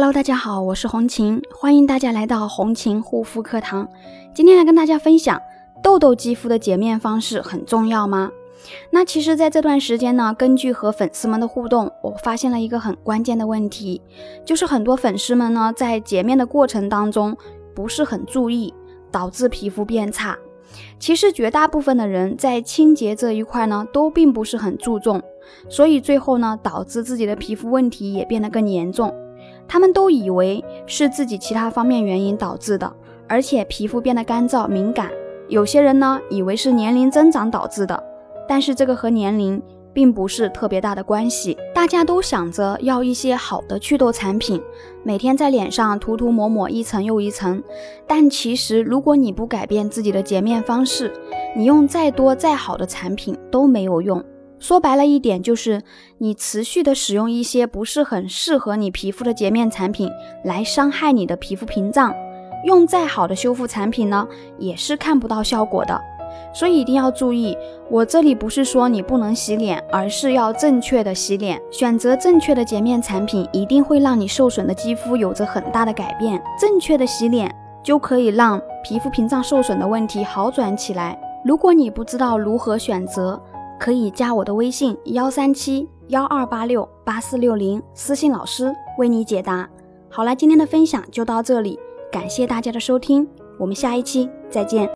Hello，大家好，我是红琴，欢迎大家来到红琴护肤课堂。今天来跟大家分享，痘痘肌肤的洁面方式很重要吗？那其实，在这段时间呢，根据和粉丝们的互动，我发现了一个很关键的问题，就是很多粉丝们呢，在洁面的过程当中不是很注意，导致皮肤变差。其实，绝大部分的人在清洁这一块呢，都并不是很注重，所以最后呢，导致自己的皮肤问题也变得更严重。他们都以为是自己其他方面原因导致的，而且皮肤变得干燥敏感。有些人呢，以为是年龄增长导致的，但是这个和年龄并不是特别大的关系。大家都想着要一些好的祛痘产品，每天在脸上涂涂抹抹一层又一层，但其实如果你不改变自己的洁面方式，你用再多再好的产品都没有用。说白了一点，就是你持续的使用一些不是很适合你皮肤的洁面产品，来伤害你的皮肤屏障。用再好的修复产品呢，也是看不到效果的。所以一定要注意，我这里不是说你不能洗脸，而是要正确的洗脸。选择正确的洁面产品，一定会让你受损的肌肤有着很大的改变。正确的洗脸，就可以让皮肤屏障受损的问题好转起来。如果你不知道如何选择，可以加我的微信幺三七幺二八六八四六零，私信老师为你解答。好了，今天的分享就到这里，感谢大家的收听，我们下一期再见。